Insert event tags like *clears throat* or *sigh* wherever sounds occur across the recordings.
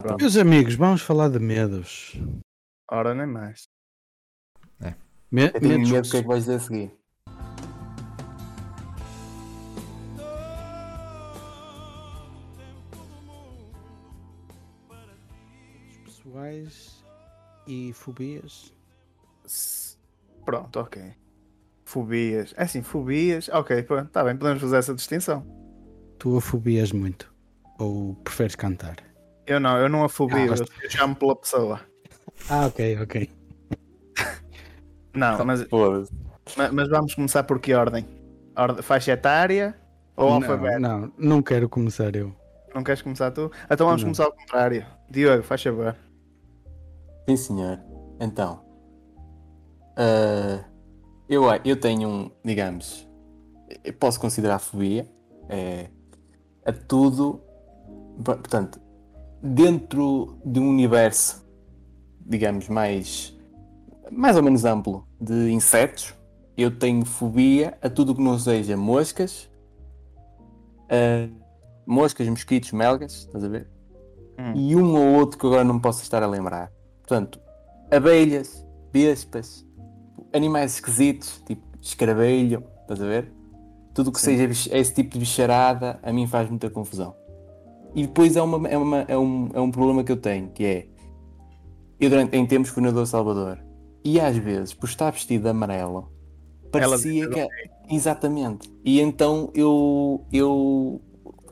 Pronto. Meus amigos, vamos falar de medos. Ora, nem mais. Me- Eu tenho medos medo do que é que vais dizer a seguir. pessoais e fobias. S- Pronto, ok. Fobias. É assim, fobias. Ok, pronto, está bem, podemos fazer essa distinção. Tu a fobias muito? Ou preferes cantar? Eu não, eu não a fobio, Ah, eu, gosto. eu chamo pela pessoa. Ah, ok, ok. Não, mas, Foda-se. ma- mas vamos começar por que ordem? Ordem faixa etária ou não, alfabeto? não, não quero começar eu. Não queres começar tu? Então vamos Não. começar ao contrário. Diogo, faz favor. Sim, senhor. Então, ah, eu, eu tenho um, digamos, posso considerar fobia é, a tudo, por- portanto, dentro de um universo, digamos, mais, mais ou menos amplo de insetos, eu tenho fobia a tudo que não seja moscas, ah, moscas, mosquitos, melgas, estás a ver? Hum. e um ou outro que agora não me posso estar a lembrar. Portanto, abelhas, vespas, animais esquisitos, tipo escaravelho, estás a ver? Tudo que Sim. seja esse tipo de bicharada a mim faz muita confusão. E depois é, uma, é, uma- é um, é um problema que eu tenho, que é eu durante, em tempos fui nadador Salvador e às vezes, por estar vestido de amarelo, parecia que. Exatamente. E então eu, eu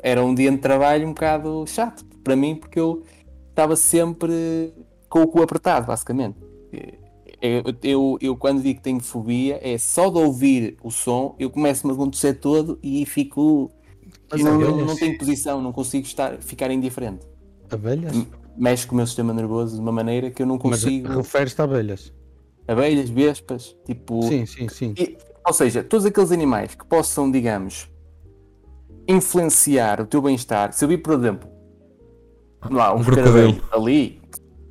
era um dia de trabalho um bocado chato para mim porque eu estava sempre com o cu apertado, basicamente. Eu, eu, eu quando digo que tenho fobia é só de ouvir o som eu começo-me a acontecer todo e fico. Mas não, não, tenho posição, não consigo estar, ficar indiferente. Abelhas? Mexe com o meu sistema nervoso de uma maneira que eu não Mas consigo. referes-te a abelhas? Abelhas, vespas, tipo. Sim, sim, sim. E- ou seja, todos aqueles animais que possam, digamos, influenciar o teu bem-estar. Se eu vi, por exemplo, lá, um, Um crocodilo. ali,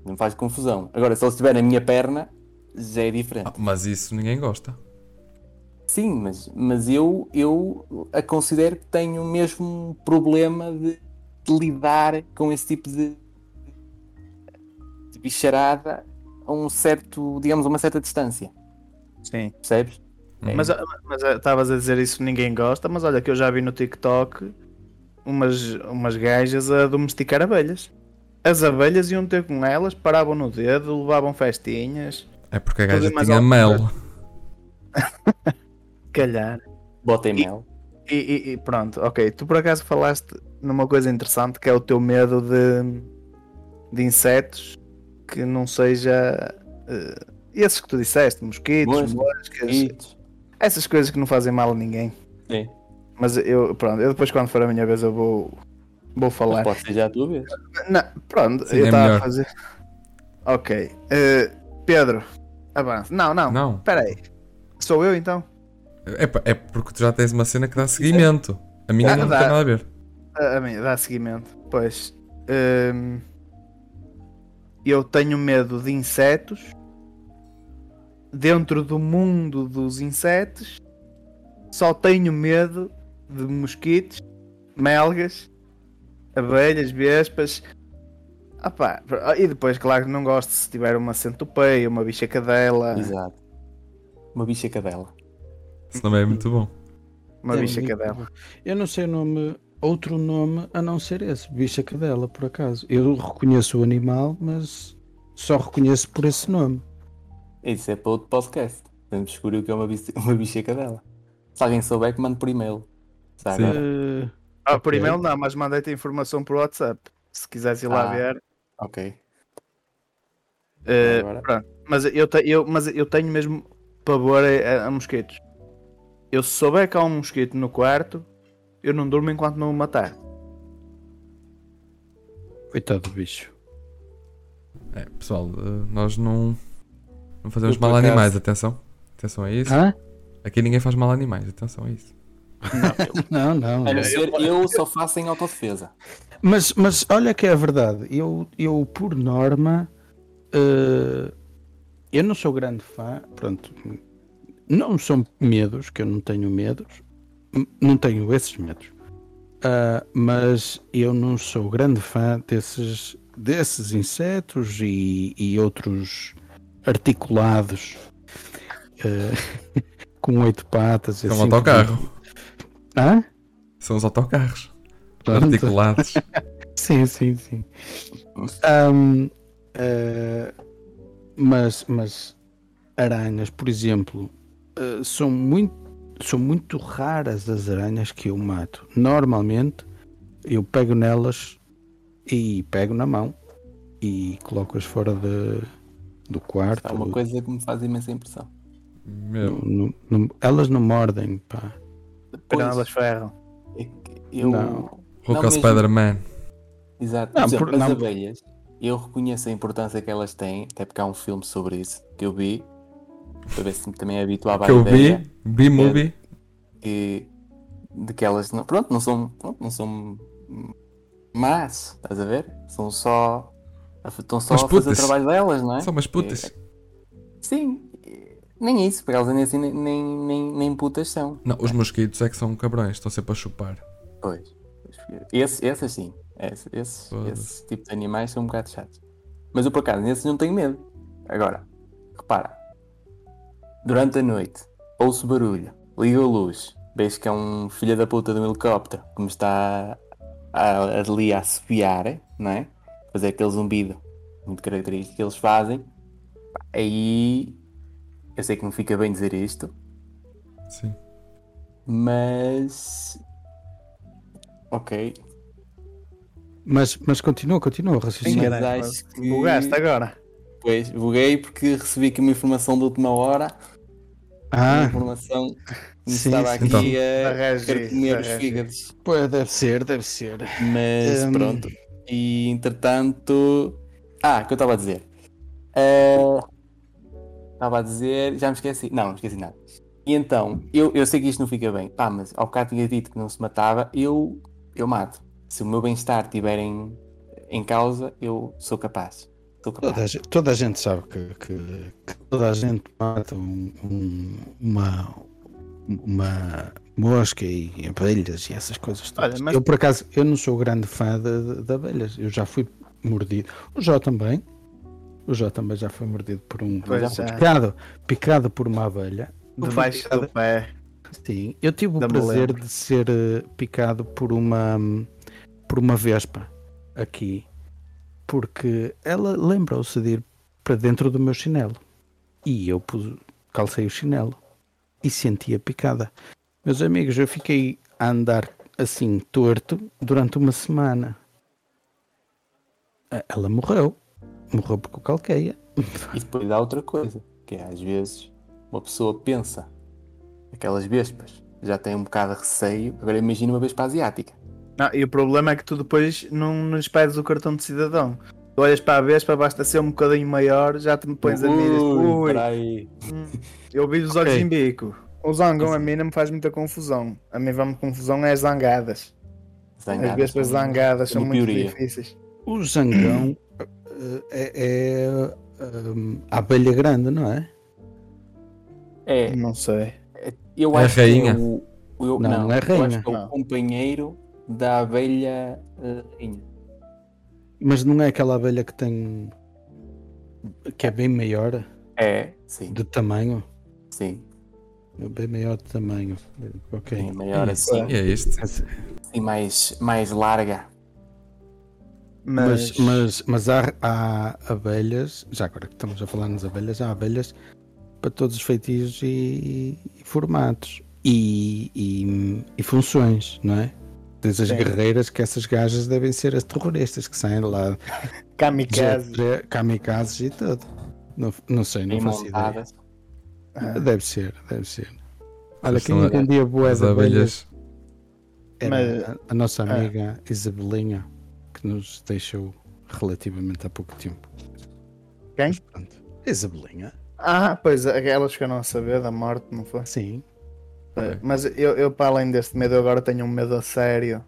não faz confusão. Agora, se ele estiver na minha perna, já é diferente. Ah, mas isso ninguém gosta. Sim, mas, mas eu, eu a considero que tenho mesmo um problema de, de lidar com esse tipo de, de bicharada a um certo, digamos, a uma certa distância. Sim. Percebes? Uhum. Mas mas, ah, estavas a dizer isso, ninguém gosta, mas olha que eu já vi no TikTok umas, umas gajas a domesticar abelhas. As abelhas iam ter com elas, paravam no dedo, levavam festinhas. É porque a gaja tinha mel. *laughs* Calhar. Bota em mel. E, e- e pronto, ok. Tu por acaso falaste numa coisa interessante que é o teu medo de, de insetos que não seja eh, esses que tu disseste, mosquitos, Moscas, essas coisas que não fazem mal a ninguém. Sim. Mas eu, pronto, eu depois quando for a minha vez eu vou, vou falar. Pode ser já a tua vez. Não, pronto, Sim, eu é estava a melhor. fazer. Ok. eh, Pedro, avança. Não, não, Não. espera aí. Sou eu então? É, é porque tu já tens uma cena que dá seguimento. A minha Ah, não dá. tem nada a ver. A, a mim, dá seguimento. Pois. hum, eu tenho medo de insetos. Dentro do mundo dos insetos, só tenho medo de mosquitos, melgas, abelhas, vespas. Ah pá, e depois, claro que não gosto se tiver uma centopeia, uma bicha cadela, Exato. Uma bicha cadela. Isso também é muito bom. uma É bicha cadela. bom. Eu não sei o nome, outro nome a não ser esse, bicha cadela, por acaso. Eu reconheço o animal, mas só reconheço por esse nome. Isso é para outro podcast. Vamos descobrir o que é uma bicha, *laughs* uma bicha cadela. Se alguém souber, que mande por e-mail. Sabe? Sim. Eh, Ah, por Ok. e-mail não, mas mandei-te a informação por WhatsApp. Se quiseres ir lá Ah. ver. Ok. Agora. pronto. Mas eu, te- eu, mas eu tenho mesmo pavor a, a mosquitos. Eu se souber que há um mosquito no quarto, eu não durmo enquanto não o matar. coitado do bicho. É, pessoal, eh, nós não, não fazemos Eu, por mal a acaso- animais, atenção. Atenção a isso. Hã? Aqui ninguém faz mal a animais, atenção a isso. *laughs* Não, não. A não não. ser eu só faço em autodefesa. Mas, mas olha que é a verdade. Eu, eu por norma, eh, eu não sou grande fã. Pronto, não são medos, que eu não tenho medos. Não tenho esses medos. Ah, mas eu não sou grande fã desses desses insetos e, e outros articulados eh, *laughs* com oito patas. É um assim, autocarro. Hã? São os autocarros. Pronto. Articulados. *laughs* Sim, sim, sim. Ahm, eh, mas, mas aranhas, por exemplo, eh, são, muito, são muito raras as aranhas que eu mato. Normalmente eu pego nelas e pego na mão e coloco-as fora de, do quarto. Há uma coisa que me faz imensa impressão. Meu. Não- não- elas não mordem, pá. Pois, Não, elas ferram. é que eu. Não. Hulk Não, ou Spider-Man. Exato. Não, Por exemplo, por- as não. abelhas, eu reconheço a importância que elas têm, até porque há um filme sobre isso que eu vi, para ver se também é habituava Que eu ideia vi. B-movie. que, de que elas não, pronto, não são, pronto, não são más, estás a ver? São só. Estão só Umas a fazer o trabalho delas, não é? São umas putas. Sim, nem isso, porque elas nem assim nem, nem, nem, putas são. Não, os mosquitos é que são cabrões. Estão sempre a chupar. Pois. Esse, esse assim. Esse, esse, esse tipo de animais são um bocado chatos. Mas eu por acaso, nesses não tenho medo. Agora, repara. Durante a noite, ouço barulho, ligo a luz, vejo que é um filho da puta de um helicóptero que me está a, ali a assobiar, não é? Fazer aquele zumbido muito característico que eles fazem. Aí eu sei que não fica bem dizer isto, Sim. mas. Ok. Mas, mas continua, continua raciocínio. acho que- Bugaste agora. Pois, buguei porque recebi aqui uma informação de última hora. Ah, informação que me sim, estava sim. aqui Então. a querer comer os fígados. pois deve ser, deve ser. Mas Hum. pronto. E entretanto. Ah, o que eu estava a dizer? Eh, Estava a dizer. Já me esqueci. Não, não esqueci nada. E então, eu, eu sei que isto não fica bem. Pá, mas ao bocado tinha dito que não se matava, eu, eu mato. Se o meu bem-estar estiver em, em causa, eu sou capaz. Toda a, gente, toda a gente sabe que, que- que toda a gente mata um- um- uma, uma mosca e abelhas e essas coisas todas. Olha, mas- Eu, por acaso, eu não sou grande fã de, de- abelhas. Eu já fui mordido. O Jó também. O Jó também já foi mordido por um. Pois já. picado, picado por uma abelha. Debaixo picado- do pé. Sim, eu tive o prazer lembro. de ser eh, picado por uma por uma vespa aqui, porque ela lembrou-se de ir para dentro do meu chinelo e eu pus, calcei o chinelo e senti a picada. Meus amigos, eu fiquei a andar assim torto durante uma semana. Ela morreu, morreu porque eu. E depois há outra coisa, que é às vezes uma pessoa pensa, aquelas vespas já têm um bocado de receio, agora imagina uma vespa asiática. Não, e o problema é que tu depois não nos pedes o cartão de cidadão. Tu olhas para a Vespa, basta ser um bocadinho maior, já te me pões a e dizes, ui, peraí. hum, eu vi os olhos Ok. em bico. O zangão a mim não me faz muita confusão. A mim vai-me confusão é as zangadas. As Zangadas vespas são- zangadas são muito pioria. difíceis. O zangão eh, é, é, eh, a abelha grande, não é? É, Não sei. eu É a acho que rainha. é o, o- Não, não é eu acho rainha. que é o Não. companheiro da abelha eh, rainha. Mas não é aquela abelha que tem. que é bem maior É, sim, de tamanho. sim. Bem maior de tamanho. Ok. Sim, maior É assim, é isto. Mas, e mais, mais larga. Mas, mas, mas, mas há, há abelhas, já agora que estamos a falar nas abelhas, há abelhas para todos os feitios e, e formatos e, e, e funções, não é? Tens as Sim. guerreiras que essas gajas devem ser as terroristas que saem lá kamikaze. de kamikazes e tudo. Não, não sei, não bem faço ideia. Ah, Deve ser, deve ser. Olha, quem a- entendia boé As de abelhas abelhas. era Mas- a, a nossa Ah. amiga Isabelinha, que nos deixou relativamente há pouco tempo. Quem? Mas pronto. Isabelinha, Ah, pois, aquelas que eu não saber da morte, não foi? sim. Ok. Mas eu, eu, para além deste medo, eu agora tenho um medo a sério.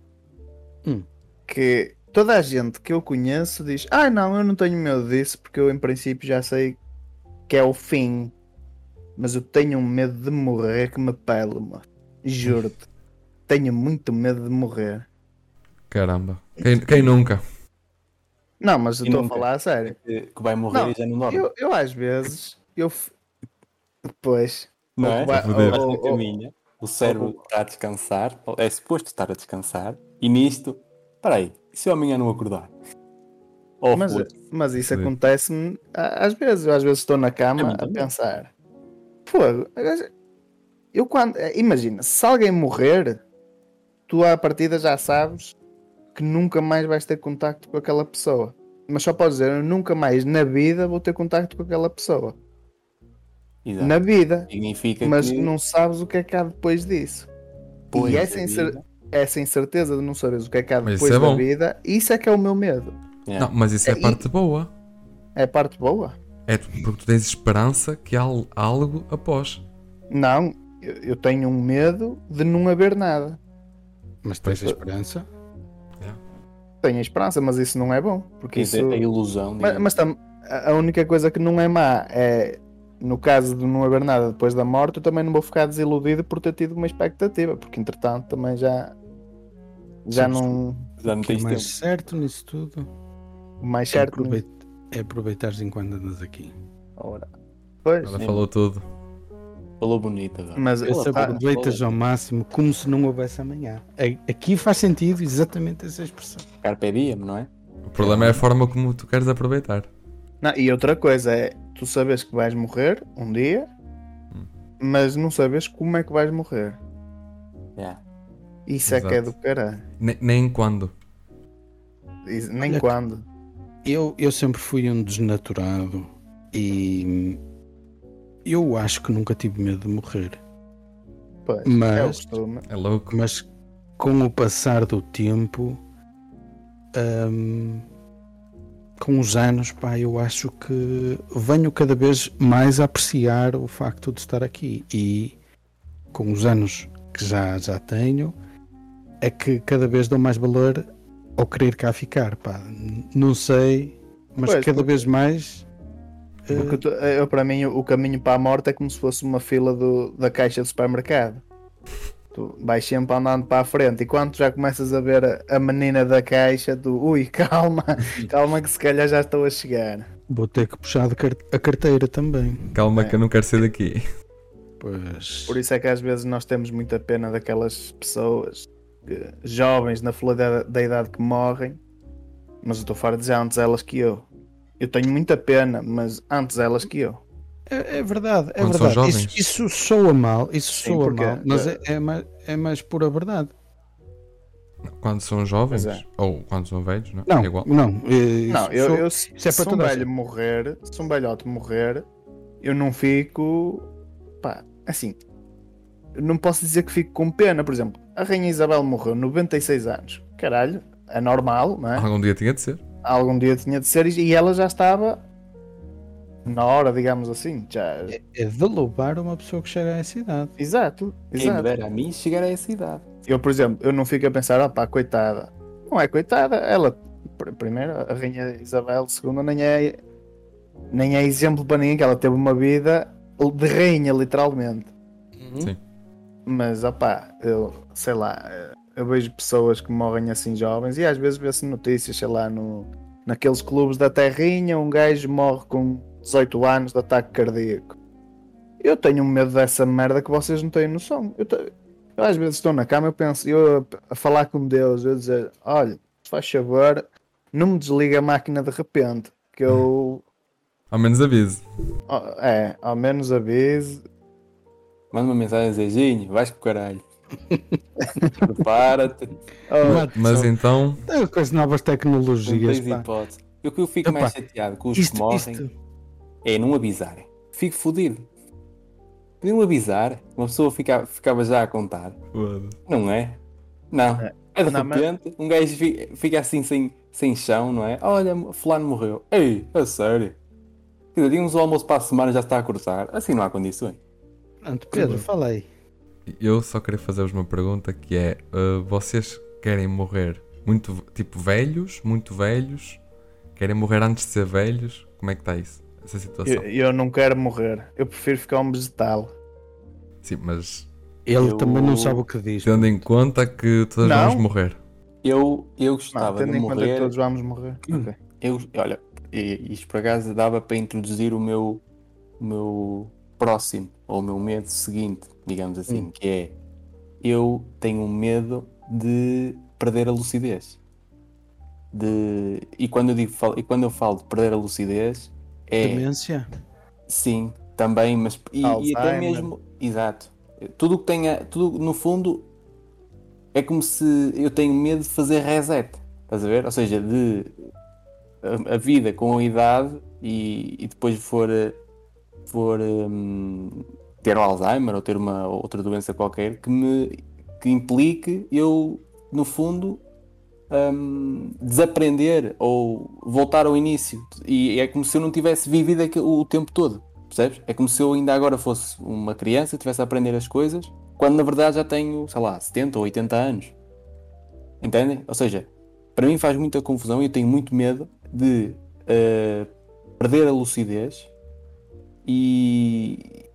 Hum. Que toda a gente que eu conheço diz: Ah, não, eu não tenho medo disso, porque eu, em princípio, já sei que é o fim. Mas eu tenho um medo de morrer que me pele, mano. Juro-te. Tenho muito medo de morrer. Caramba. Quem, quem nunca? Não, mas eu estou a falar a sério. Que, que vai morrer Não, e já não dorme. Eu, eu às vezes, eu. Depois. Não é? vai- Foder. Vais ou- ou- caminha, o cérebro está a descansar, ou é suposto estar a descansar, e nisto, espera aí, e se eu amanhã não acordar? Oh, Mas, mas isso acontece-me às vezes. Eu às vezes estou na cama mim a pensar. Fogo. Eu quando. eh, Imagina, se alguém morrer, tu à partida já sabes que nunca mais vais ter contacto com aquela pessoa. Mas só podes dizer, eu nunca mais na vida vou ter contacto com aquela pessoa. Exato. Na vida. Significa Mas que não sabes o que é que há depois disso. depois e da essa, incer... vida- essa incerteza de não saberes o que é que há depois isso é da bom. vida, isso é que é o meu medo. Yeah. Não, mas isso é É, e- parte boa. É a parte boa. É porque tu tens esperança que há al- algo após. Não, eu, eu tenho um medo de não haver nada. Mas tens a esperança. Tenho a esperança, mas isso não é bom. Porque Quer isso... dizer, a ilusão. Mas, digamos. mas tam- a única coisa que não é má é, no caso de não haver nada depois da morte, eu também não vou ficar desiludido por ter tido uma expectativa, porque entretanto também já. Já Sim, não. já não O é tens mais tempo. certo nisso tudo O mais é, certo. não- aproveit... é aproveitares enquanto andas aqui. Ora. Pois, Ela Sim. falou tudo. Falou bonito agora. mas Esse pá, aproveitas ao máximo como se não houvesse amanhã. Aqui faz sentido exatamente essa expressão. Carpe diem, não é? O problema é a forma como tu queres aproveitar. Não, e outra coisa é tu sabes que vais morrer um dia, Hum. mas não sabes como é que vais morrer. Yeah. Isso é que é do Exato. caralho. Ne- nem quando. Isso- Nem Olha, quando. Eu, eu sempre fui um desnaturado e eu acho que nunca tive medo de morrer. Pois, é Mas, costume. É louco. mas com o passar do tempo, hum, com os anos, pá, eu acho que venho cada vez mais a apreciar o facto de estar aqui e com os anos que já, já tenho, é que cada vez dou mais valor ao querer cá ficar, pá. Não sei, mas Pois, cada porque- vez mais. eh, Porque tu- eu, para mim, o caminho para a morte é como se fosse uma fila do- da caixa do supermercado. Tu vais sempre andando para a frente e quando tu já começas a ver a, a menina da caixa, tu, ui, *laughs* calma, calma que se calhar já estou a chegar. Vou ter que puxar de car- a carteira também. Calma É. que eu não quero ser daqui. Pois. Por isso é que às vezes nós temos muita pena daquelas pessoas que- jovens na flor da, da idade que morrem, mas eu estou fora de dizer antes elas que eu. Eu tenho muita pena, mas antes elas que eu. É, é verdade, é Quando são verdade. jovens. Isso, isso soa mal, isso Sim, soa mal, mas é, é, mais, é mais pura verdade. Quando são jovens é. ou quando são velhos, não? Não, É igual. não. eh, Não, eu, eu se, é se para um velho morrer, se um velhote morrer, eu não fico. Pá, assim. não posso dizer que fico com pena. Por exemplo, a Rainha Isabel morreu 96 anos. Caralho, é normal, não é? Algum dia tinha de ser. Algum dia tinha de ser e e ela já estava na hora, digamos assim. Já... É, é de louvar uma pessoa que chega a essa idade. Exato, Quem me exato. dera a mim chegar a essa idade. Eu, por exemplo, eu não fico a pensar, ah pá, coitada. Não é coitada, ela, pr- primeiro, a Rainha Isabel II nem é, nem é exemplo para ninguém, que ela teve uma vida de rainha, literalmente. Sim. Mas, opá, eu, sei lá, eu vejo pessoas que morrem assim jovens e às vezes vê-se notícias, sei lá, no, naqueles clubes da terrinha, um gajo morre com 18 anos de ataque cardíaco. Eu tenho medo dessa merda que vocês não têm noção. Eu, te- eu às vezes estou na cama eu penso, eu a, falar com Deus, eu a dizer, olha, faz favor, não me desliga a máquina de repente, que eu, *laughs* Ao menos avise. ó, é, ao menos avise, Manda uma mensagem Ginho, vais com o caralho. *laughs* Prepara-te, oh, Mas então, É com as novas não tecnologias. tens pá. hipótese. E o que eu fico Epá, mais chateado com os Isto, que morrem isto, é não avisarem. Fico fodido. Podiam avisar, uma pessoa fica, ficava já a contar. foda-se. Não é? Não. É. É de Não, mas- repente, um gajo fi- fica assim sem, sem chão, não é? Olha, fulano morreu. Ei, a sério? Quer dizer, tínhamos o almoço para a semana já está a cortar. Assim não há condições. Pronto, Pedro, fala aí. Eu só queria fazer-vos uma pergunta que é: uh, vocês querem morrer muito, tipo, velhos? Muito velhos? Querem morrer antes de ser velhos? Como é que está isso? Essa situação? eu, eu não quero morrer, eu prefiro ficar um vegetal. Sim, mas Ele Eu- também não sabe o que diz. tendo em conta que todos Não. vamos morrer. Eu, eu Não, gostava tendo de em conta que morrer. todos vamos morrer. Ok. eu, olha, isto por acaso dava para introduzir o meu, o meu próximo, ou o meu medo seguinte, digamos assim, Hum. que é eu tenho medo de perder a lucidez. De, e, quando eu digo, e quando eu falo de perder a lucidez, é Demência? sim, também, mas e, e até mesmo, exato. Tudo o que tenha, tudo no fundo é como se eu tenho medo de fazer reset, estás a ver? Ou seja, de a, a vida com a idade e, e depois for, for hum, ter o Alzheimer ou ter uma outra doença qualquer que me que implique eu, no fundo, hum, desaprender ou voltar ao início. E é como se eu não tivesse vivido o tempo todo, percebes? É como se eu ainda agora fosse uma criança, estivesse a aprender as coisas, quando na verdade já tenho, sei lá, 70 ou 80 anos. Entendem? Ou seja, para mim faz muita confusão e eu tenho muito medo de eh, perder a lucidez e,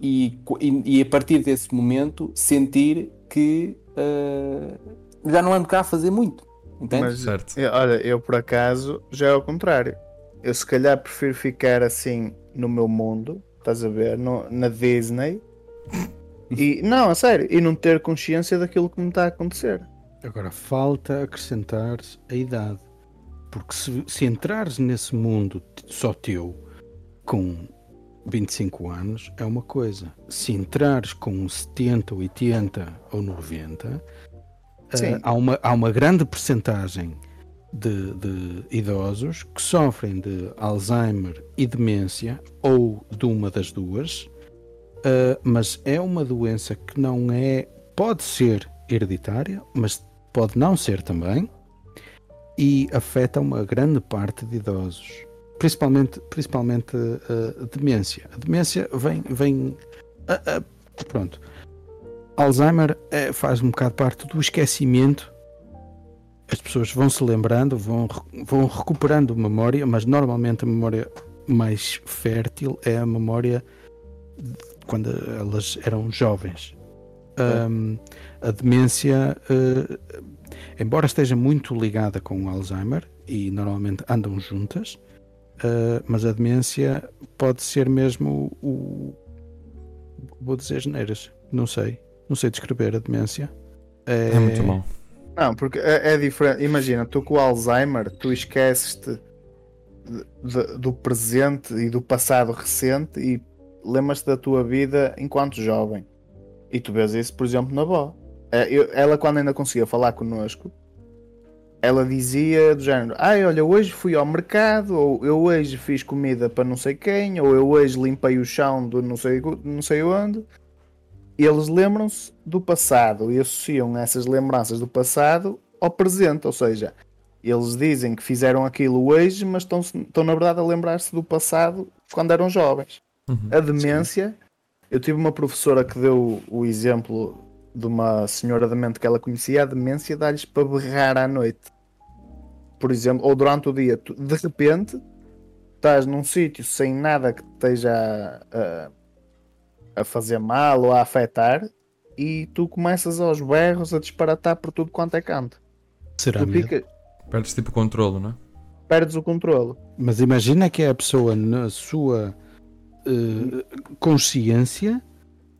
e, e- a partir desse momento sentir que eh, já não ando cá a fazer muito. Entende? Mas, Certo. eu- olha, eu por acaso já é ao contrário. Eu se calhar prefiro ficar assim no meu mundo, estás a ver, no- na Disney. *laughs* E não, a sério, e não ter consciência daquilo que me está a acontecer. Agora falta acrescentar a idade. Porque se, se entrares nesse mundo só teu com 25 anos é uma coisa. Se entrares com 70, 80 ou 90, Sim. há, uma, há uma grande percentagem de, de idosos que sofrem de Alzheimer e demência ou de uma das duas, eh, mas é uma doença que não é. pode ser hereditária, mas pode não ser também, e afeta uma grande parte de idosos, principalmente, principalmente eh, a demência. A demência vem. vem pronto. Alzheimer eh, faz um bocado parte do esquecimento. As pessoas vão se lembrando, vão, vão recuperando memória, mas normalmente a memória mais fértil é a memória de quando elas eram jovens. Ahm, a demência, eh, embora esteja muito ligada com o Alzheimer e normalmente andam juntas, eh, mas a demência pode ser mesmo o. Vou dizer geneiras, não sei, não sei descrever a demência. É muito mau. Não, porque é, é diferente. Imagina, tu com o Alzheimer, tu esqueces-te do presente e do passado recente e lembras-te da tua vida enquanto jovem. E tu vês isso, por exemplo, na avó. É, eu- Ela, quando ainda conseguia falar connosco, ela dizia do género: Ai, olha, hoje fui ao mercado, ou eu hoje fiz comida para não sei quem, ou eu hoje limpei o chão do não sei, não sei onde. Eles lembram-se do passado e associam essas lembranças do passado ao presente, ou seja, eles dizem que fizeram aquilo hoje, mas estão, estão na verdade a lembrar-se do passado quando eram jovens. Uhum. A demência, eu tive uma professora que deu o exemplo de uma senhora demente que ela conhecia, a demência dá-lhes para berrar à noite. Por exemplo, ou durante o dia, de repente estás num sítio sem nada que te esteja a, a fazer mal ou a afetar e tu começas aos berros a disparatar por tudo quanto é canto. Será Tu mesmo? fica, Perdes tipo controlo, não é? perdes o controle. Mas imagina que é a pessoa na sua eh, consciência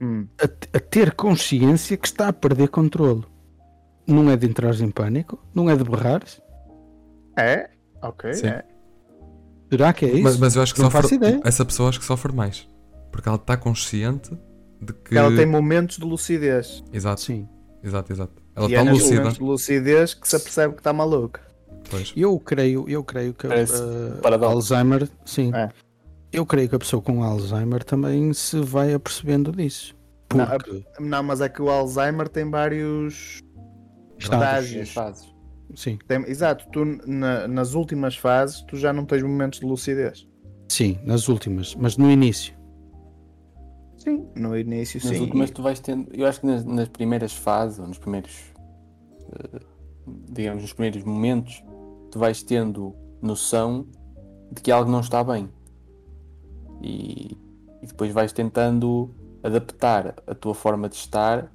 Hum. a, a ter consciência que está a perder controle. Não é de entrar em pânico, não é de berrares. É? Ok. Sim. é. Será que é isso? Mas, mas eu acho que Não sofre. faço ideia. Essa pessoa acho que sofre mais. Porque ela está consciente de que. Ela tem momentos de lucidez. Exato, Sim. exato, exato. Ela está é lúcida. momentos de lucidez que se apercebe que está maluca. Pois. Eu creio, eu creio que paradoxo. Alzheimer, sim. É. Eu creio que a pessoa com Alzheimer também se vai apercebendo disso. Não, Porque Não, mas é que o Alzheimer tem vários Estágios. estágios. Fases. sim, Tem- exato, tu na- nas últimas fases tu já não tens momentos de lucidez. sim, nas últimas, mas no início. Sim. No início, Nas sim. últimas tu vais tendo. Eu acho que nas, nas primeiras fases, ou nos primeiros. eh, digamos, nos primeiros momentos, tu vais tendo noção de que algo não está bem. E, e depois vais tentando adaptar a tua forma de estar.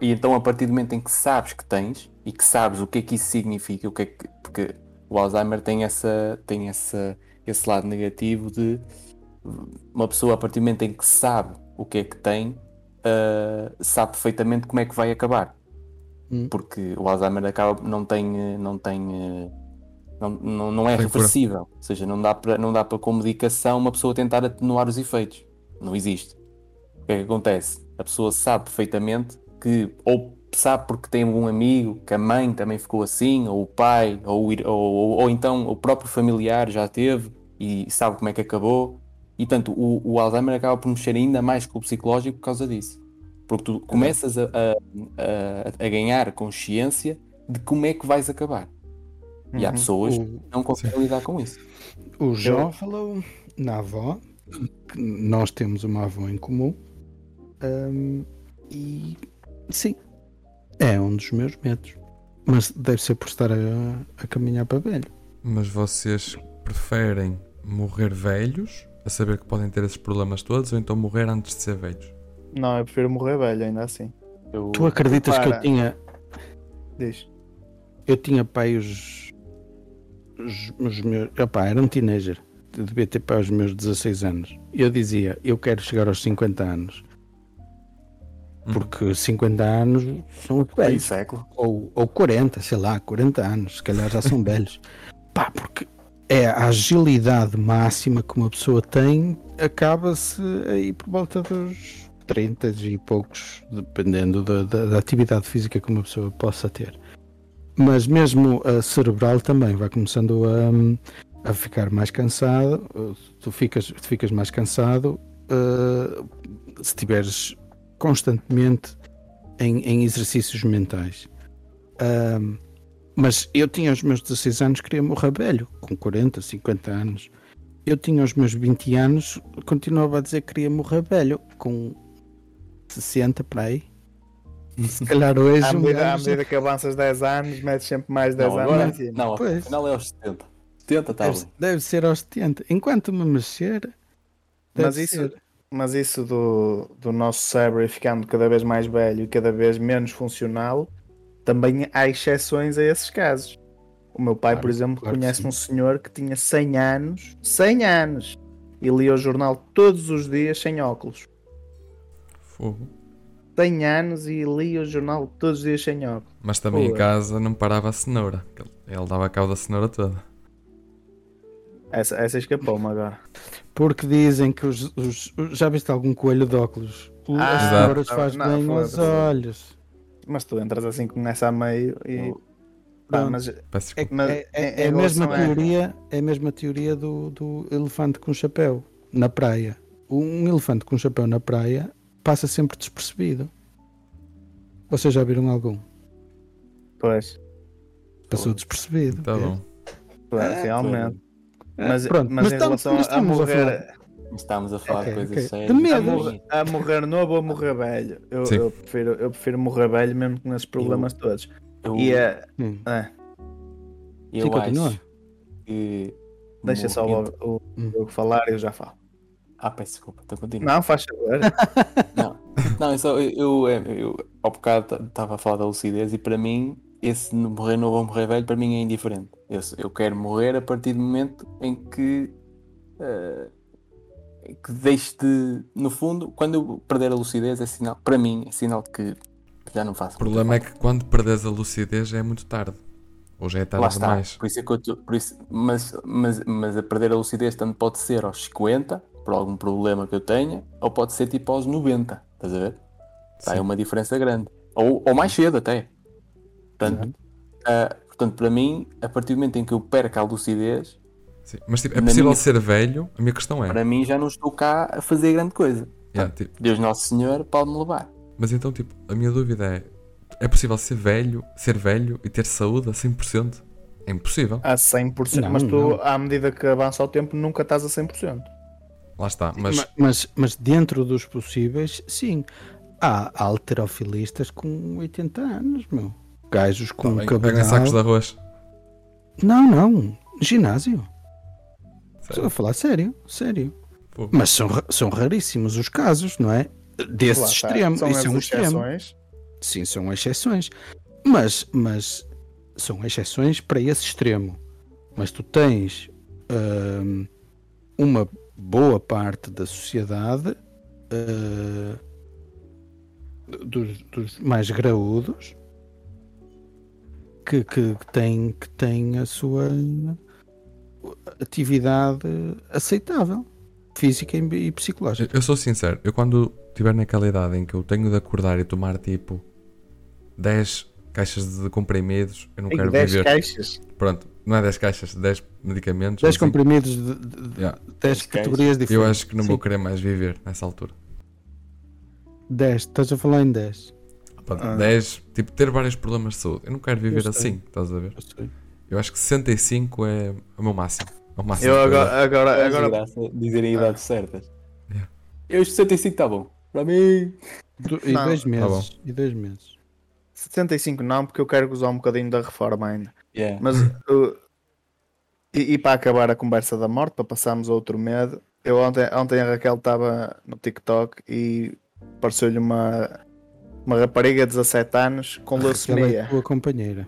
E então, a partir do momento em que sabes que tens e que sabes o que é que isso significa, o que é que. Porque o Alzheimer tem, essa, tem essa, esse lado negativo de uma pessoa, a partir do momento em que sabe o que é que tem, uh, sabe perfeitamente como é que vai acabar. Hum. Porque o Alzheimer acaba, não tem. Não, tem não, não, não é Tem cura. reversível. Ou seja, não dá para, não dá para com medicação uma pessoa tentar atenuar os efeitos. Não existe. O que é que acontece? A pessoa sabe perfeitamente que, ou sabe porque tem um amigo, que a mãe também ficou assim, ou o pai, ou, ou, ou, ou então o próprio familiar já teve e sabe como é que acabou. E tanto o, o Alzheimer acaba por mexer ainda mais com o psicológico por causa disso. Porque tu começas a, a, a- a ganhar consciência de como é que vais acabar. E há Uhum. pessoas que não conseguem lidar com isso. o João falou na avó, que nós temos uma avó em comum, hum, e sim, é um dos meus medos. Mas deve ser por estar a, a caminhar para velho. Mas vocês preferem morrer velhos, a saber que podem ter esses problemas todos, ou então morrer antes de ser velhos? Não, eu prefiro morrer velho, ainda assim. Eu, Tu acreditas que eu Para. tinha, Diz. eu tinha pai os, os, os meus, opá, era um teenager, eu devia ter pai os meus 16 anos. E eu dizia, eu quero chegar aos 50 anos. Hum. Porque 50 anos são velhos. século. ou, ou 40, sei lá, 40 anos, se calhar já são *laughs* velhos. Pá, porque é a agilidade máxima que uma pessoa tem, acaba-se aí por volta dos 30 e poucos, dependendo da, da- da atividade física que uma pessoa possa ter. Mas mesmo a cerebral também vai começando a, a ficar mais cansado, tu ficas, tu ficas mais cansado eh, se estiveres constantemente em, em exercícios mentais. Ahm, mas eu tinha os meus 16 anos, queria morrer velho, com 40, 50 anos. Eu tinha os meus 20 anos, continuava a dizer que queria morrer velho, com 60 para aí. Se calhar hoje. À um medida, à gajo- medida que avanças 10 anos, metes sempre mais 10 Não, anos agora, cima. não, Pois. afinal é aos 70. 70 está deve, deve ser aos 70. Enquanto me mexer. deve Mas isso, ser. mas isso do, do nosso cérebro ficando cada vez mais velho e cada vez menos funcional, também há exceções a esses casos. O meu pai, Claro, por exemplo, claro conhece um senhor que tinha 100 anos, 100 anos, e lia o jornal todos os dias sem óculos. Fogo. 100 anos e lia o jornal todos os dias sem óculos. Mas também em casa não parava a cenoura. Ele, dava cabo da cenoura toda. Essa, essa escapou-me agora. Porque dizem que os, os- os- Já viste algum coelho de óculos? Ah, As cenouras não, faz não, bem aos olhos. Mas tu entras assim com essa a meio e. Pá, mas É. Mas é- é- é a mesma teoria, é a mesma teoria do, do elefante com chapéu na praia. Um elefante com chapéu na praia passa sempre despercebido. Vocês já viram algum? Pois, Passou despercebido. Tá é. bom. pois, Ah, realmente. É, Mas, pronto, mas, mas em estamos- relação mas a morrer, Estamos a falar Ok, de coisas ok. sérias. De a, medo. morrer, a morrer novo ou morrer velho, eu, eu prefiro, eu prefiro morrer velho mesmo com esses problemas todos. Eu, E é, Hum. é, eu Sim, continua. acho que. deixa só o, o, Hum. o fala e eu já falo. Ah, peço desculpa, estou contigo. Não, faz favor. *laughs* Não, não, eu só. Eu, eu, eu ao bocado estava a falar da lucidez e para mim, esse morrer novo ou morrer velho, para mim é indiferente. Eu, eu quero morrer a partir do momento em que. eh, em que deixe de. No fundo, quando eu perder a lucidez, é sinal. Para mim, é sinal que já não faço. O problema é que quando perdes a lucidez já é muito tarde. Ou já é Lá tarde está. demais. Por isso é que eu tô- por isso, mas, mas, mas a perder a lucidez tanto pode ser aos 50, por algum problema que eu tenha, ou pode ser tipo aos 90. Estás a ver? Tá, é uma diferença grande. Ou, ou mais cedo até. Portanto, ah, portanto, para mim, a partir do momento em que eu perco a lucidez, Sim. Mas tipo, é Na possível minha- ser velho? A minha questão é. para mim já não estou cá a fazer grande coisa. Yeah, tipo, Deus Nosso Senhor pode-me levar. mas então, tipo, a minha dúvida é: é possível ser velho, ser velho e ter saúde a 100%? É impossível. A 100%, Não, mas tu, não. à medida que avança o tempo, nunca estás a 100%. Lá está. Mas Ma- Mas, mas dentro dos possíveis, sim. Há alterofilistas com 80 anos, meu. Gajos com Tá bem, cabedal. peguem sacos de arroz. Não, não. Ginásio. Estou a falar sério, sério. Pô, Mas são, são raríssimos os casos, não é? Desse Lá extremo. São Isso as é um extremo. exceções. Sim, são exceções. Mas, mas são exceções para esse extremo. mas tu tens hum, uma boa parte da sociedade uh, dos, dos mais graúdos que, que, que, tem, que tem a sua atividade aceitável, física e e psicológica. Eu sou sincero, eu quando estiver naquela idade em que eu tenho de acordar e tomar tipo 10 caixas de comprimidos, eu não Tem quero 10 viver. caixas. Pronto, não é 10 caixas, 10 medicamentos. 10 assim. comprimidos de, de, de Yeah. 10 caixas. categorias Eu diferentes. acho que não Sim. vou querer mais viver nessa altura. 10, estás a falar em 10. Pá, Ah. 10, tipo, ter vários problemas de saúde. Eu não quero viver Eu assim, estás a ver? Eu sei. Eu acho que 65 é o meu máximo. É o máximo Eu que agora, agora, É agora graça dizerem idades certas. Yeah. Eu, os 65 está bom. Para mim. Do- E Não, dois tá meses. e dois meses. 75 não, porque eu quero gozar um bocadinho da reforma ainda. Yeah. Mas uh, e, e para acabar a conversa da morte, para passarmos a outro medo, eu ontem, ontem a Raquel estava no TikTok e apareceu-lhe uma, uma rapariga de 17 anos com Ela é leucemia. a tua companheira.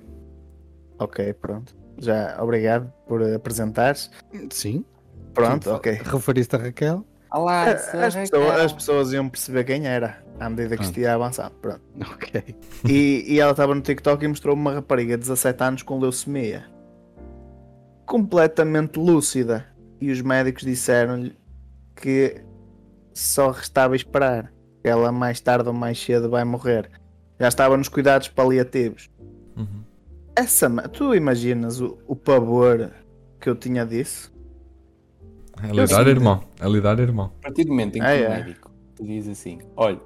Ok, pronto. Já, obrigado por apresentares. Sim. Pronto, Tu ok. Referiste a Raquel? Olá, A- As pessoas, as pessoas iam perceber quem era à medida que isto ia avançando. Pronto. *laughs* Ok. E, e ela estava no TikTok e mostrou uma rapariga de 17 anos com leucemia. Completamente lúcida. E os médicos disseram-lhe que só restava esperar. Que ela mais tarde ou mais cedo vai morrer. Já estava nos cuidados paliativos. Essa, tu imaginas o, o pavor que eu tinha disso? É lidar, irmão. É lidar, irmão. A partir do momento em que Ah, o é. médico te diz assim: olha,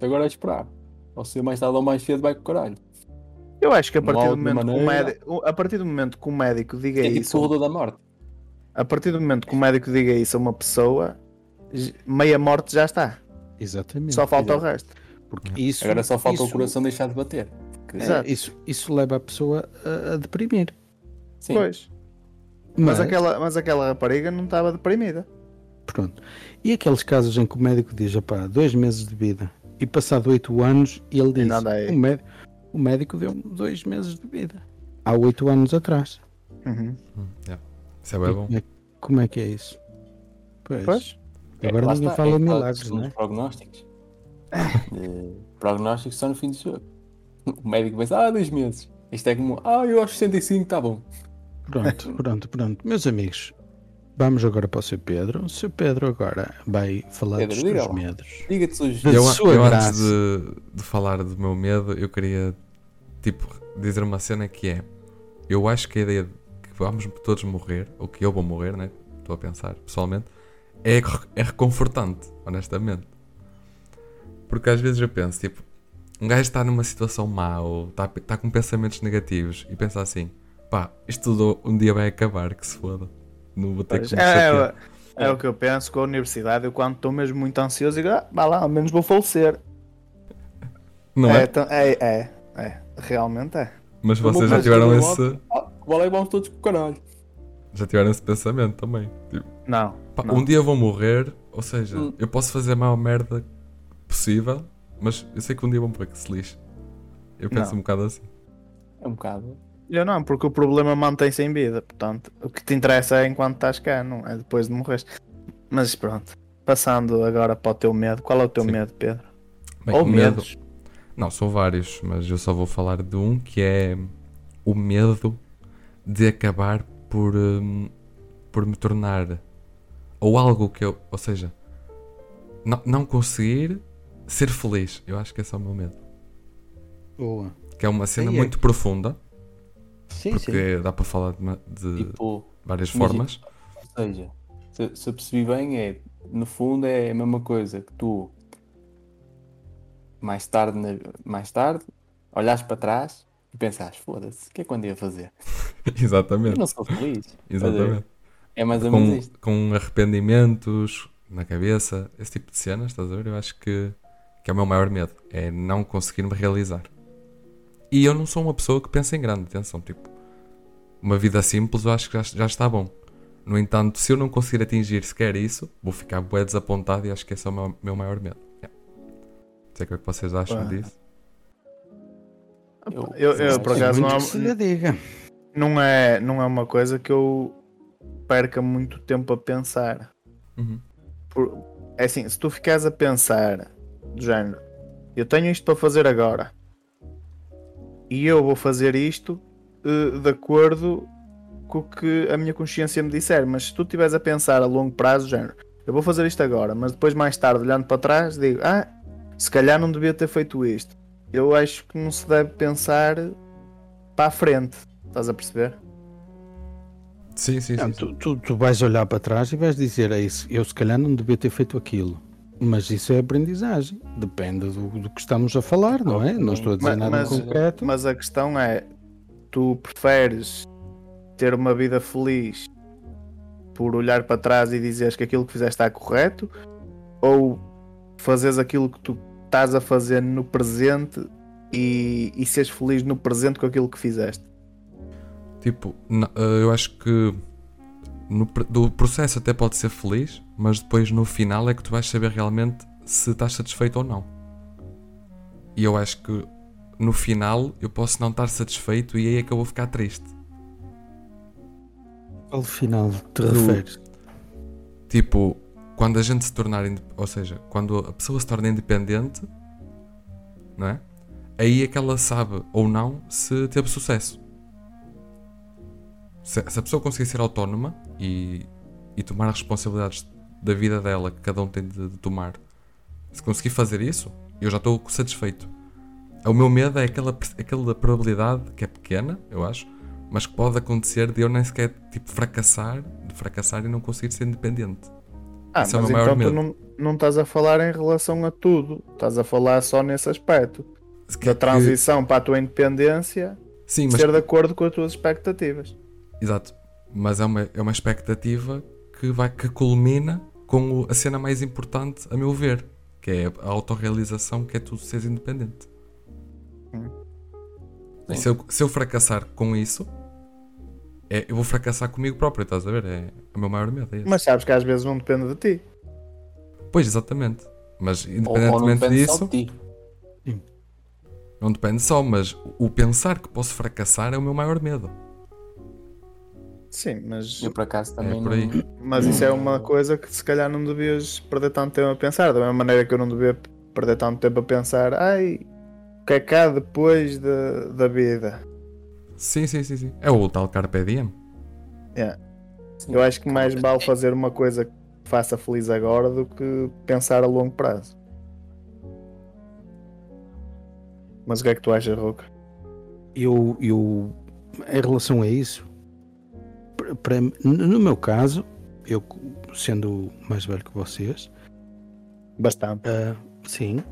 agora é esperar. Ou se mais tarde ou mais cedo vai com o caralho. Eu acho que a partir, do momento que o maneira. médico, a partir do momento que o médico diga É tipo isso, corredor da morte. a partir do momento que o médico diga isso a uma pessoa, meia morte já está. Exatamente. Só falta o exato. resto. Porque isso, Agora só falta o isso- coração deixar de bater. Porque- é, isso, isso leva a pessoa a, a deprimir. Sim. Pois. Mas, aquela, mas aquela rapariga não estava deprimida. Pronto. E aqueles casos em que o médico diz, opá, dois meses de vida e passado oito anos, e ele diz, o, médico, o médico deu-me dois meses de vida. Há oito anos atrás. Uhum. Hum, yeah. Isso é bem bom. Como é, como é que é isso? Pois. Pois. Agora Lá ninguém está, fala é em claro, milagres, são não é? prognósticos. *laughs* Eh, prognósticos só no fim do jogo. O médico pensa, ah, dois meses. Isto é como, ah, eu acho 65, está bom. Pronto, *laughs* pronto, pronto. Meus amigos, vamos agora para o Sr. Pedro. O Sr. Pedro agora vai falar Pedro, dos diga seus medos. Diga-te os Da Eu, sua eu graça. antes de, de falar do meu medo, eu queria tipo dizer uma cena que é eu acho que a ideia de que vamos todos morrer, ou que eu vou morrer, né? Estou a pensar pessoalmente, é, é reconfortante, honestamente. Porque às vezes eu penso, tipo, um gajo está numa situação má ou está, está com pensamentos negativos e pensa assim, pá, isto tudo um dia vai acabar, que se foda. Não vou ter Pois. que me É, é, é o que eu penso com a universidade. Eu, quando estou mesmo muito ansioso, digo, ah, vá lá, ao menos vou falecer. Não é, é? tão- é, é, é, realmente é. Mas vocês já tiveram esse, vale vamos todos com o caralho. já tiveram esse pensamento também. Tipo, Não. Pá, não. um dia vou morrer, ou seja, Hum. eu posso fazer a maior merda possível, mas eu sei que um dia vou morrer que se lixe. Eu penso Não. um bocado assim. É um bocado. Eu não, porque o problema mantém-se em vida. Portanto, o que te interessa é enquanto estás cá, não é depois de morrer. Mas pronto, passando agora para o teu medo. Qual é o teu Sim. medo, Pedro? Bem, Ou o medo. medos? Não, são vários, mas eu só vou falar de um que é o medo de acabar por, hum, por me tornar ou algo que eu, ou seja, não, não conseguir ser feliz. Eu acho que esse é o meu medo. Boa. Que é uma cena Aí é muito profunda, Sim, porque dá para falar de, de Tipo, várias imagina- formas. ou seja, se, se eu percebi bem, é, no fundo é a mesma coisa que tu mais tarde, na- mais tarde, olhas para trás e pensas, foda-se, o que é que eu andei a fazer? *laughs* Eu Exatamente. não sou feliz. Exatamente. É mais ou menos com, isto. com arrependimentos na cabeça, esse tipo de cenas, estás a ver? Eu acho que, que é o meu maior medo, é não conseguir me realizar. E eu não sou uma pessoa que pensa em grande, atenção, tipo, uma vida simples eu acho que já, já está bom. No entanto, se eu não conseguir atingir sequer isso, vou ficar bué desapontado e acho que esse é o meu, meu maior medo. Yeah. Não sei o que é que vocês acham Pá. disso. Eu- Eu, eu, por acaso não, diga. não é, não é uma coisa que eu perca muito tempo a pensar. Uhum. Por- é assim, se tu ficares a pensar do género, eu tenho isto para fazer agora e eu vou fazer isto eh, de acordo com o que a minha consciência me disser, mas se tu estiveres a pensar a longo prazo, do género, eu vou fazer isto agora, mas depois mais tarde, olhando para trás, digo, ah, se calhar não devia ter feito isto. Eu acho que não se deve pensar para a frente, estás a perceber? Sim, sim, sim. Não, sim. tu, tu, tu vais olhar para trás e vais dizer, é isso, eu se calhar não devia ter feito aquilo. Mas isso é aprendizagem. Depende do, do que estamos a falar, não é? Não estou a dizer Mas- nada mas- concreto. Mas a questão é: tu preferes ter uma vida feliz por olhar para trás e dizeres que aquilo que fizeste está correto? Ou fazeres aquilo que tu estás a fazer no presente e, e seres feliz no presente com aquilo que fizeste? Tipo, eh, eu acho que no, do processo até pode ser feliz, mas depois no final é que tu vais saber realmente se estás satisfeito ou não. E eu acho que no final eu posso não estar satisfeito e aí é que eu vou ficar triste. Qual final te Do- referes? Tipo, quando a gente se tornar, ou seja, quando a pessoa se torna independente, não é? Aí é que ela sabe ou não se teve sucesso. Se, se a pessoa conseguir ser autónoma e, e tomar as responsabilidades da vida dela que cada um tem de, de tomar, se conseguir fazer isso, eu já estou satisfeito. O meu medo é aquela, aquela probabilidade que é pequena, eu acho, mas que pode acontecer de eu nem sequer tipo, fracassar, de fracassar e não conseguir ser independente. Ah, Esse é o mas meu maior então tu medo. não, não estás a falar em relação a tudo, estás a falar só nesse aspecto. Da que- transição para a tua independência Sim, mas ser de acordo com as tuas expectativas. Exato. Mas é uma, é uma expectativa que, vai, que culmina com o- a cena mais importante, a meu ver, que é a autorrealização, que é tu seres independente. E se eu, se eu fracassar com isso, é, eu vou fracassar comigo próprio, estás a ver? É o meu maior medo. É esse. Mas sabes que às vezes não depende de ti. Pois, exatamente. Mas Ou, ou não independentemente depende só disso, de ti. não depende só, mas o pensar que posso fracassar é o meu maior medo. Sim, mas, Eu por acaso também por aí. não. mas isso é uma coisa que se calhar não devias perder tanto tempo a pensar. Da mesma maneira que eu não devia perder tanto tempo a pensar, ai, o que é cá depois da, da vida? Sim, sim, sim, sim. É o tal Carpe Diem. Sim. Eu acho que mais vale fazer uma coisa que faça feliz agora do que pensar a longo prazo. Mas o que é que tu achas, Roca? Eu, eu, em relação a isso, para- no meu caso, eu sendo mais velho que vocês, Bastante. ah, sim,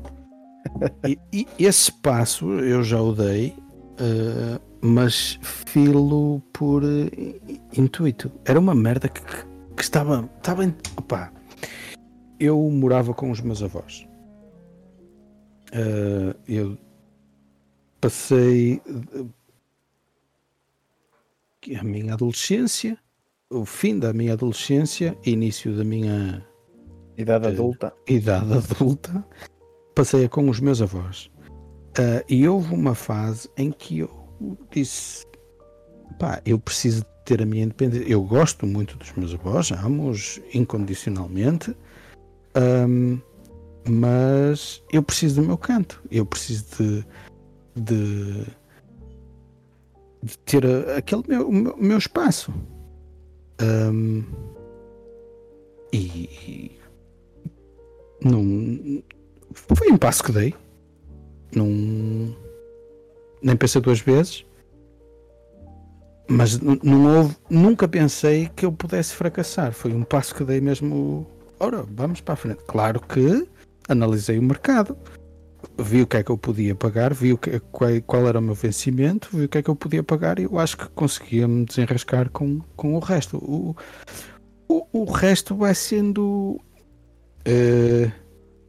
*laughs* e, e esse passo eu já o dei, ah, mas filo por eh, intuito. Era uma merda que, que estava, estava em, opá, eu morava com os meus avós. Eu passei a minha adolescência, o fim da minha adolescência, início da minha Idade Eh, adulta. idade adulta, passei com os meus avós. Ah, e houve uma fase em que eu disse: pá, eu preciso de ter a minha independência. Eu gosto muito dos meus avós, amo-os incondicionalmente, ahm, mas eu preciso do meu canto. Eu preciso de, de, de ter a- aquele meu, o meu, espaço. Ahm, e, não foi um passo que dei. Não nem pensei duas vezes. Mas não houve, nunca pensei que eu pudesse fracassar. Foi um passo que dei mesmo. Ora, vamos para a frente. Claro que analisei o mercado, vi o que é que eu podia pagar, vi o que, qual, qual era o meu vencimento, vi o que é que eu podia pagar e eu acho que conseguia me desenrascar com, com o resto. O, o, o resto vai sendo eh,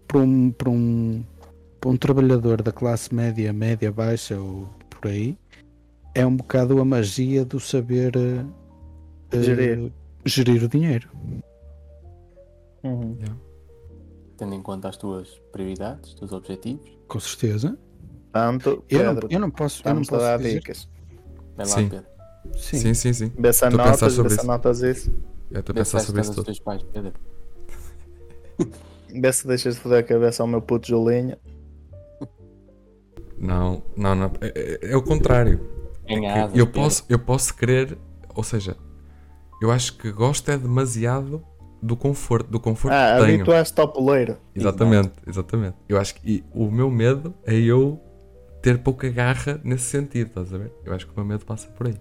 para um, para um, para um trabalhador da classe média, média, baixa ou por aí, é um bocado a magia do saber eh, Gerir. gerir o dinheiro. Uhum. Tendo em conta as tuas prioridades, os teus objetivos. Com certeza. Tanto, Eu não, Pedro, eu não posso, eu não posso dar dizer, dicas. Vai lá, Sim. Pedro. Sim. Sim, sim, sim. A vê sobre isso. anotas isso. Eu estou a se pensar sobre isso tudo. teus pais, Pedro. Vê se deixas de foder a cabeça ao meu puto Julinho. Não, não, não. É, é- é o contrário. Asas, eu, posso, eu posso querer, ou seja, eu acho que gosto é demasiado do conforto, do conforto Ah, que tenho. habituaste ao poleiro. Exatamente, exatamente. Eu acho que e o meu medo é eu ter pouca garra nesse sentido, estás a ver? Eu acho que o meu medo passa por aí.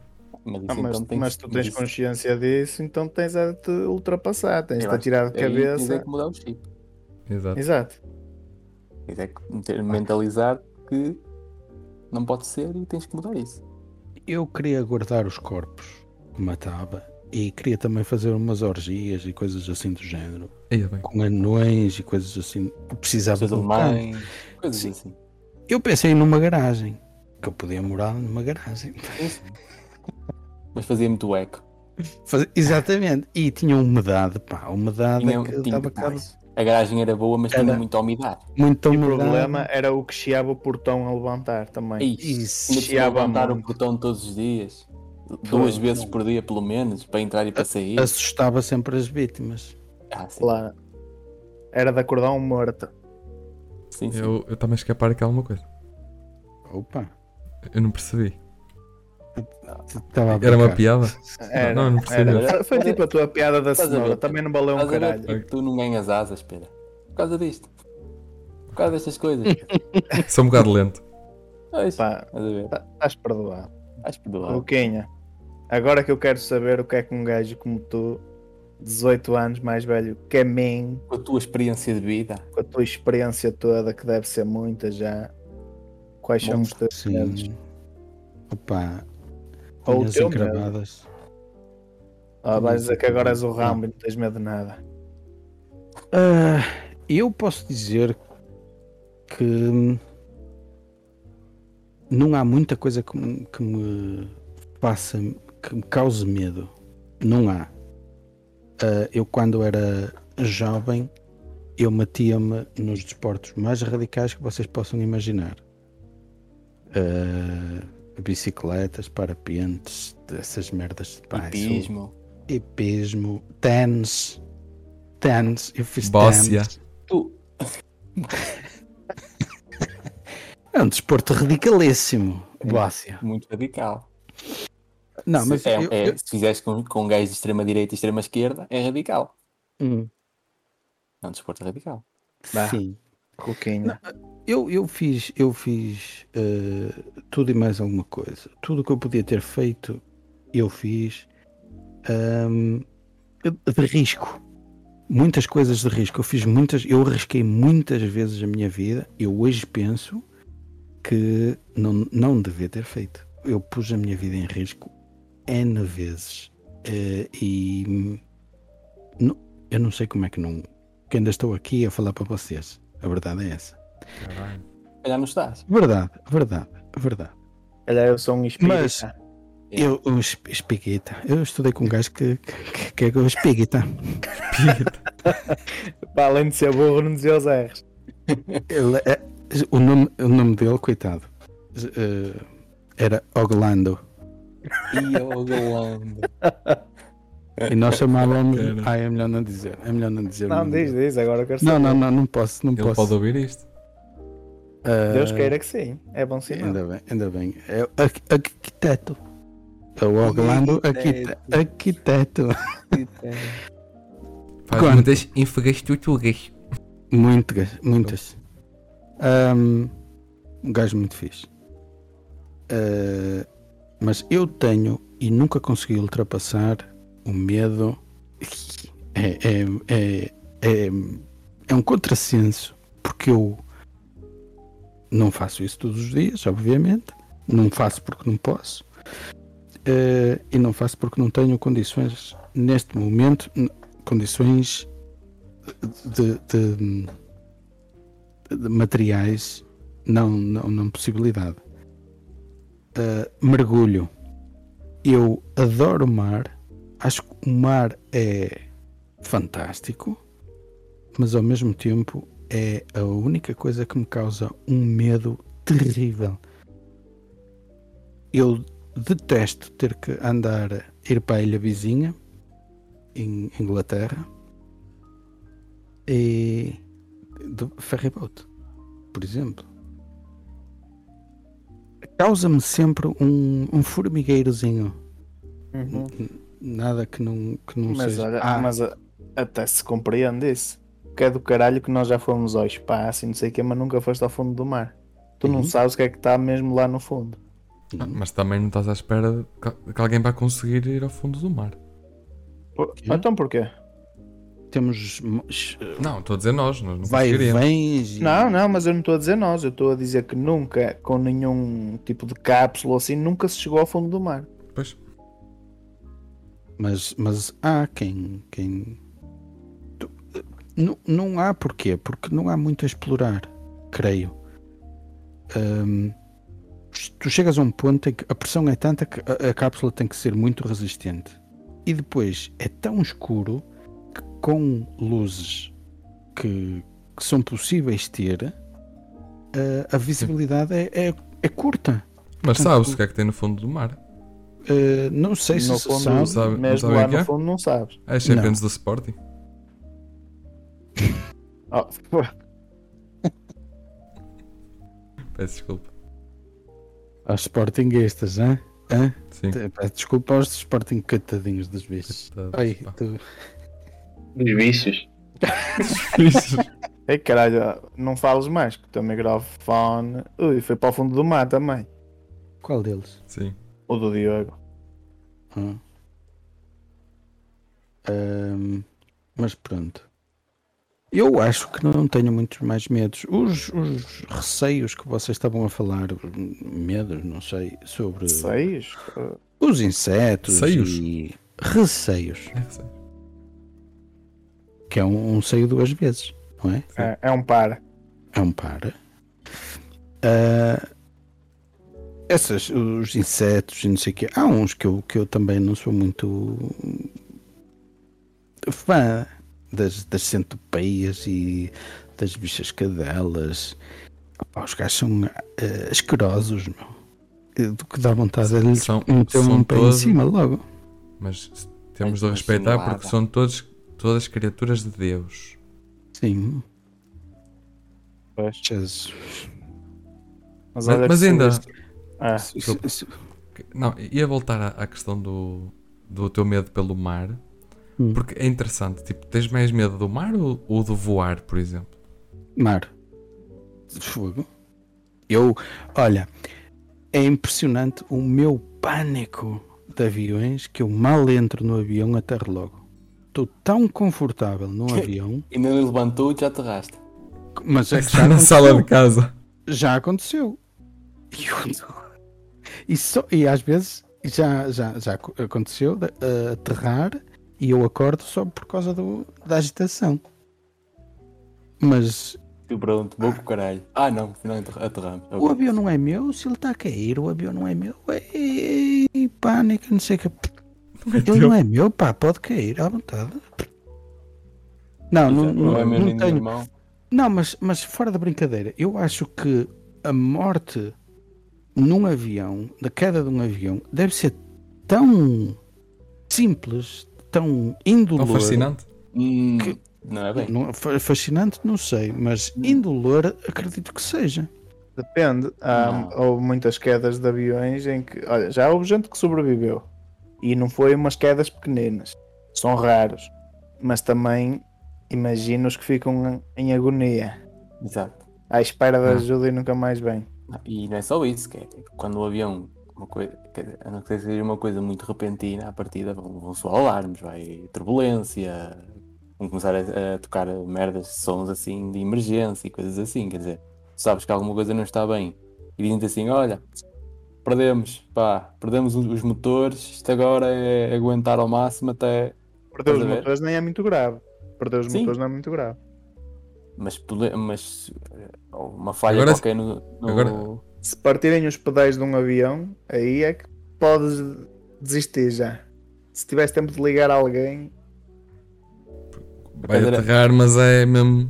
Mas, Ah, mas, então tem mas que- tu tens consciência disso, então tens a te ultrapassar, tens de tirar de aí tens é cabeça. que mudar o chip. Exato. Exato. Tens é que meter- mentalizar que não pode ser e tens que mudar isso. Eu queria guardar os corpos que matava e queria também fazer umas orgias e coisas assim do género. É. Com anões e coisas assim. Precisava Coisas de um alemães, coisas Sim. assim. Eu pensei numa garagem. Que eu podia morar numa garagem. Mas fazia muito eco. Faz- Exatamente. E tinha umidade, pá. A umidade Tinha, que tinha dava cabo. A garagem era boa, mas tinha Era. muita umidade. Muita E o umidade. problema era o que chiava o portão a levantar também. Ei, Isso. tinha que chiava levantar o muito. portão todos os dias. Duas Pô, vezes não. por dia, pelo menos, para entrar e para sair. Assustava sempre as vítimas. Ah, sim. Claro. Era de acordar um morto. Sim, sim. Eu eu a escapar aqui alguma coisa. Opa. Eu não percebi. A Era uma piada? Era, Não, não percebi. era. Foi- tipo a tua piada da Estás a ver? cenoura. Também não valeu um Estás ver caralho. tu não ganhas asas, Pedro. Por causa disto. Por causa destas coisas. Sou um bocado lento. Estás tá- estás perdoado. Vais perdoar. Luquinha, agora que eu quero saber o que é que um gajo como tu, 18 anos mais velho que a mim, Com a tua experiência de vida. com a tua experiência toda, que deve ser muita já, quais são Bom, os teus medos? Sim. Opa. Ou o teu medo. encravadas. Ah, vais dizer que agora és o Não. Rambo e não tens medo de nada. Ah, eu posso dizer que não há muita coisa que, me- que me faça, que me cause medo. Não há. Ah, eu quando era jovem, eu metia-me nos desportos mais radicais que vocês possam imaginar. Ah, bicicletas, parapentes, essas merdas. Pá, isso- Hipismo. hipismo, tênis, tênis, eu fiz tênis. Tu, *laughs* É um desporto radicalíssimo, Bóssia. muito radical. Não, mas se, é, eu, é- eu- se fizeres com, com um gajo de extrema direita e extrema esquerda, é radical. Hum, É um desporto radical. Bah. sim. Coquinha. Eu, eu fiz, eu fiz eh, tudo e mais alguma coisa. Tudo o que eu podia ter feito, eu fiz ahm, de risco. Muitas coisas de risco. Eu fiz muitas, eu arrisquei muitas vezes a minha vida. Eu hoje penso que não, não devia ter feito. Eu pus a minha vida em risco N vezes. Eh, e não- eu não sei como é que não. Que ainda estou aqui a falar para vocês. A verdade é essa. Caralho. Calhar não estás. Verdade, verdade, verdade. Calhar eu sou um espírita. Mas- Eu, eu es- espiguita. Eu estudei com um gajo que, que, que é o espiguita. *laughs* *laughs* Para além de ser burro, não dizia os R's. Ele é- o, nome, o nome dele, coitado, eh, era Oglando. E o Galando. E nós chamávamos. Ai, é melhor não dizer. É melhor não dizer. o Não, diz, diz, agora eu quero Não, saber. não, não, não posso. Não Ele posso. pode ouvir isto. Eh, Deus queira que sim. É bom sinal. Ainda bem, ainda bem. É o arqu- arquiteto. É o arquite- arquiteto. Faz Quanto? muitas infraestruturas. Muitas, muitas. Ahm, um gajo muito fixe. Ah, mas eu tenho e nunca consegui ultrapassar o medo. É, é, é, é, é um contrassenso, porque eu não faço isso todos os dias, obviamente. Não faço porque não posso. Ah, e não faço porque não tenho condições, neste momento, condições de, de- de materiais, não, não, não possibilidade. Uh, mergulho. Eu adoro o mar, acho que o mar é fantástico, mas ao mesmo tempo é a única coisa que me causa um medo terrível. Eu detesto ter que andar, ir para a ilha vizinha, em Inglaterra, e do ferryboat, por exemplo. Causa-me sempre um, um formigueirozinho. Uhum. Nada que não, que não Mas seja. olha, Ah, mas a- até se compreende isso. Que é do caralho que nós já fomos ao espaço e não sei o que, mas nunca foste ao fundo do mar. Tu não Uhum. sabes o que é que está mesmo lá no fundo. Ah, mas também não estás à espera que, que alguém vai conseguir ir ao fundo do mar. Por-? Então porquê? Temos Não, estou a dizer nós, nós não vai e vens e- Não, não, mas eu não estou a dizer nós, eu estou a dizer que nunca, com nenhum tipo de cápsula assim, nunca se chegou ao fundo do mar. Pois, Mas, mas há quem. quem... Não, não há porquê, porque não há muito a explorar, creio. Hum, tu chegas a um ponto em que a pressão é tanta que a, a cápsula tem que ser muito resistente. E depois é tão escuro com luzes que, que são possíveis ter, a, a visibilidade é, é, é curta. mas sabes o que é que tem no fundo do mar? Uh, não sei se no se fundo, sabe. sabe- não mesmo sabem lá é? no fundo não sabes. É Champions do Sporting. *laughs* Oh, *laughs* Peço desculpa. Aos sportinguistas, hein? Hã? Sim. Peço desculpa aos sporting coitadinhos dos bichos. Ai, pá. tu... Bichos. Isso. *laughs* Ei caralho, não fales mais, que o teu microfone. Ui, foi para o fundo do mar também. Qual deles? Sim. O do Diogo. Hã? Ahm, mas pronto. Eu acho que não tenho muitos mais medos. Os, os receios que vocês estavam a falar, medos, não sei, sobre Seis? os insetos Seios? e receios, É, sei. Que é um, um seio duas vezes, não é? É, é um par. É um par. Ah, essas, os insetos e não sei o quê. Há uns que eu, que eu também não sou muito fã das, das centopeias e das bichas cadelas. Opá, os gajos são ah, asquerosos, meu. Do que dá vontade de lhes São- meter um pé em cima logo. Mas temos de Uma respeitar porque são todos, todas criaturas de Deus. Sim. Pois. Jesus. Mas, Mas- mas ainda- Ah, Desculpa. Não, ia voltar à, à questão do, do teu medo pelo mar. Hum. Porque é interessante. Tipo, tens mais medo do mar ou, ou do voar, por exemplo? Mar. De fogo. Eu, olha, é impressionante o meu pânico de aviões que eu mal entro no avião aterro logo. Estou tão confortável no *laughs* avião, E nem levantou e já aterraste. mas é que já Está *laughs* na aconteceu. sala de casa. Já aconteceu. E, eu- e, só, e às vezes já, já, já co- aconteceu de, eh, aterrar e eu acordo só por causa do, da agitação. Mas E pronto, vou com o caralho. Ah não, afinal aterra- aterramos. O avião não é meu, se ele está a cair, o avião não é meu. Ei, pânico, não sei o que. Ele não é meu, pá, pode cair à vontade. Não, não, Não é não, meu não nem do tenho. irmão. Não, mas, mas fora da brincadeira, eu acho que a morte num avião, da queda de um avião, deve ser tão simples, tão indolor. Tão fascinante. Hum, Que- Não é bem. Não, fascinante, não sei, mas indolor acredito que seja. Depende. Há, houve muitas quedas de aviões em que. Olha, já houve gente que sobreviveu. E não foi umas quedas pequeninas. São raros. Mas também imagino os que ficam em agonia. Exato. À espera de Hum. ajuda e nunca mais vem. E não é só isso, que é tipo, quando o avião, uma coisa, quer dizer, a não ser que seja uma coisa muito repentina, à partida vão, soar alarmes, vai turbulência, vão começar a, a tocar merdas sons assim de emergência e coisas assim, quer dizer, tu sabes que alguma coisa não está bem e dizem-te assim, olha, perdemos, pá, perdemos os, motores, isto agora é aguentar ao máximo até. Perder os motores nem é muito grave. Perder os Sim. motores não é muito grave. Mas, pode- mas eh, uma falha Agora- qualquer no. no- agora- Se partirem os pedais de um avião, aí é que podes desistir já. Se tivesse tempo de ligar alguém, Vai aterrar, mas é mesmo.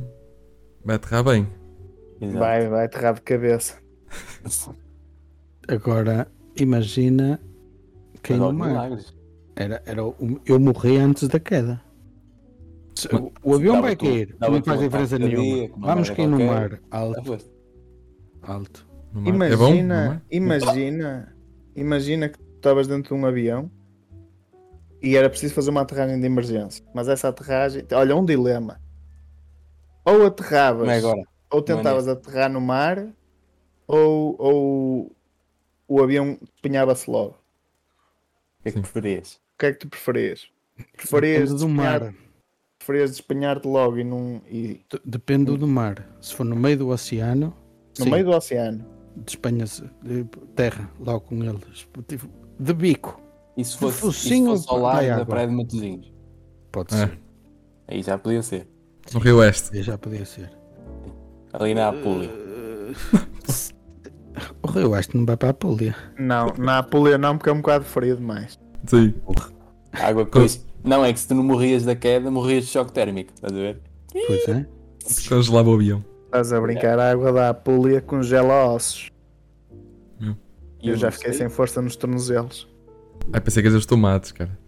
Vai aterrar bem. Exato. vai, vai aterrar de cabeça. *laughs* Agora, imagina Mas no mar. Era, era o- eu morri antes da queda. Se- Mas- o, o avião vai tu- cair, não faz diferença nenhuma. Vamos cair no mar, alto, alto. No mar. É bom? no Imagina, mar? imagina, imagina que tu estavas dentro de um avião e era preciso fazer uma aterragem de emergência. Mas essa aterragem, olha, um dilema. Ou aterravas, é agora. ou tentavas aterrar no mar, ou, ou o avião despenhava-se logo. O que é que preferias? O que é que tu preferias? Preferias Depende do mar. preferias despenhar-te logo e, num, e Depende do mar. Se for no meio do oceano, no sim, meio do oceano. despenha-se de terra logo com eles. Tipo, De bico, E se fosse, e se fosse ao lado da. Praia de Matosinhos? pode É. ser. Aí já podia ser. No Rio Oeste. Aí Já podia ser. Ali na *laughs* Apulia. O Rio Oeste não vai para a Apulia. Não, na Apulia não, porque é um bocado frio demais. Sim. Água com isso. Não, é que se tu não morrias da queda, morrias de choque térmico. Estás a ver? Pois é. Congelava o avião. Estás a brincar, a água da Apulia congela ossos. E Eu já não fiquei sei. sem força nos tornozelos. Ai, pensei que eras os tomates, cara.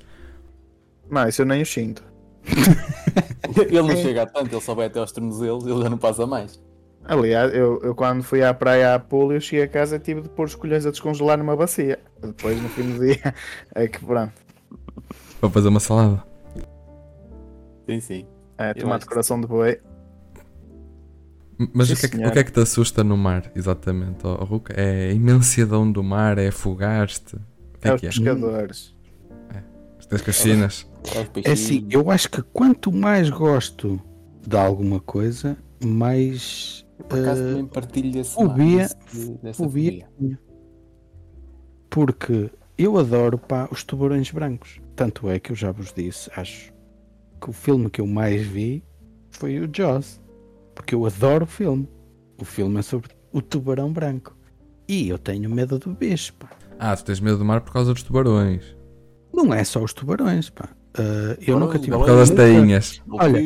Não, isso eu nem o sinto. *laughs* Ele não chega a tanto, ele só vai até aos tornozelos ele já não passa mais. Aliás, eu, eu quando fui à praia à Apulia, eu cheguei a casa e tive de pôr os colhões a descongelar numa bacia. Depois, no fim do dia, *laughs* é que pronto. Para fazer uma salada. Sim, sim. É, tomate coração de boi. Mas Sim, o que, é que, o que é que te assusta no mar, exatamente, ó, Ruca? É a imensidão do mar? É afogar-te? É, é os que é? pescadores. As caxinas? Aos É peixinhos. assim, eu acho que quanto mais gosto de alguma coisa, mais Por acaso eh, também partilho desse fobia- desse- dessa fobia. fobia. Porque eu adoro pá, os tubarões brancos. Tanto é que eu já vos disse, acho que o filme que eu mais vi foi o Jaws. Porque eu adoro o filme. O filme é sobre o tubarão branco. E eu tenho medo do bicho, pá. Ah, tu tens medo do mar por causa dos tubarões. Não é só os tubarões, pá. Ah, eu nunca tive. Por causa das tainhas. Olha,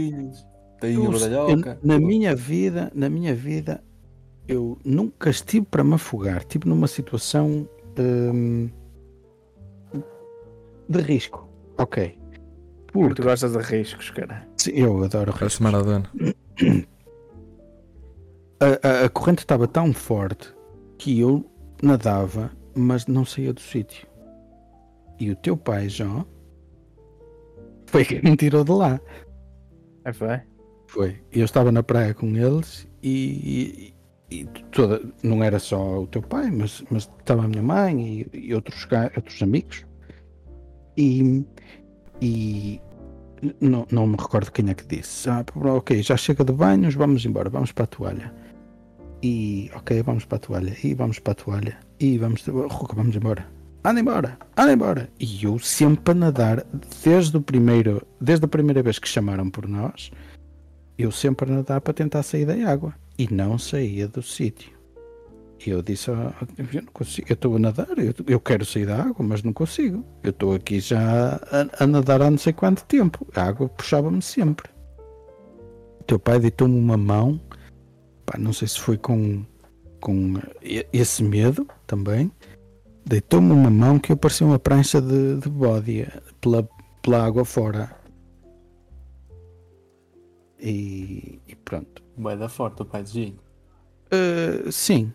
tainha badalhoca. na minha vida, na minha vida, eu nunca estive para me afogar. Estive numa situação hum, de risco. Ok. Tu Porque gostas de riscos, cara. sim, eu adoro riscos. Maradona. *clears throat* A, a- a corrente estava tão forte que eu nadava, mas não saía do sítio. E o teu pai, João, *laughs* foi quem me tirou de lá. É, foi? Foi. Eu estava na praia com eles e, e- e toda, não era só o teu pai, mas, mas estava a minha mãe e, e outros, outros amigos. E, e não, não me recordo quem é que disse. Ah, ok, já chega de banhos, vamos embora, vamos para a toalha. E ok, vamos para a toalha, e vamos para a toalha, e vamos, Ruca, vamos embora. Anda embora, anda embora. E eu sempre a nadar, desde, o primeiro, desde a primeira vez que chamaram por nós, eu sempre a nadar para tentar sair da água e não saía do sítio. E eu disse: "Ah, eu não consigo, eu estou a nadar, eu, eu quero sair da água, mas não consigo. Eu estou aqui já a, a nadar há não sei quanto tempo. A água puxava-me sempre. O teu pai deitou-me uma mão, pá, não sei se foi com, com esse medo também. Deitou-me uma mão que eu parecia uma prancha de, de eh, pela, pela água fora. E, e pronto. Vai dar forte o pai de Ginho. Uh, sim,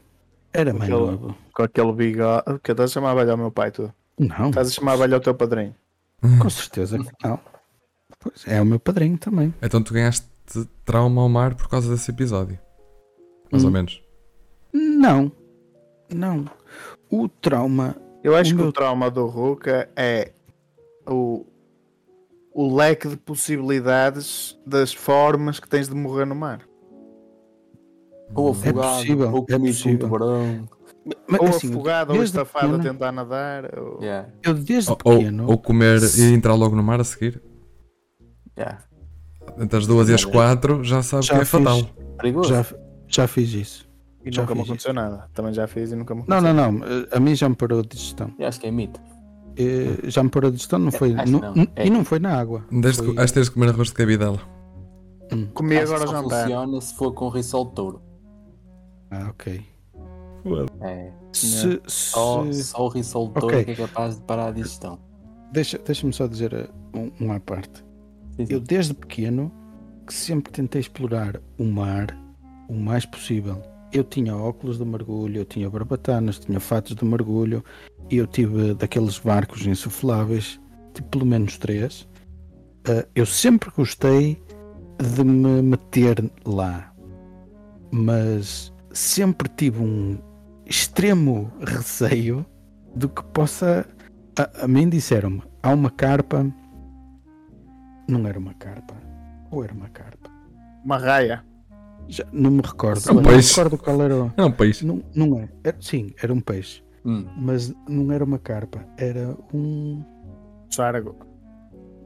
era mais Aquele- novo. Com aquele bigode. Que estás a chamar velho ao meu pai, tu? Não, Estás a chamar velho ao teu padrinho? com certeza que não. Pois, é o meu padrinho também. Então tu ganhaste trauma ao mar por causa desse episódio. Mais ou Hum. menos. Não, não. O trauma. Eu acho O que meu- o trauma do Ruka é o, o leque de possibilidades das formas que tens de morrer no mar. Ou afogado, possível, ou é comido com um tubarão. Mas, ou assim, afogado, ou estafado a pequeno- tentar nadar. Ou... Yeah, Eu desde Ou, pequeno. ou comer e entrar logo no mar a seguir. yeah. Entre as duas e as quatro já sabes Já que é fiz. fatal. Perigoso. Já, já fiz isso. E Já nunca me aconteceu nada. Também já fiz e nunca me Não, aconteceu. não, não. A mim já me parou a digestão. Eu acho que é mito. Eh, Já me parou a digestão, não foi. acho que não- não. É. E não foi na água. Desde Foi- de teres de comer arroz de cabidela. Comi Acho agora só jantar. funciona se for com risol de touro. Ah, ok. É. Se, se- Só, só o rissoltor Ok. que é capaz de parar a digestão. deixa- Deixa-me só dizer uh, um, um à parte. Sim, sim. Eu desde pequeno que sempre tentei explorar o mar o mais possível. Eu tinha óculos de mergulho, eu tinha barbatanas, tinha fatos de mergulho, e eu tive daqueles barcos insufláveis, tipo pelo menos três. Ah, eu sempre gostei de me meter lá, mas sempre tive um extremo *laughs* receio do que possa. A, a mim disseram-me: há uma carpa não era uma carpa. Ou era uma carpa? Uma raia. Já não me recordo. É um não me peixe. recordo qual era. o- É um peixe. Não, não é. Era- Sim, era um peixe. Hum, Mas não era uma carpa. Era um. Sargo.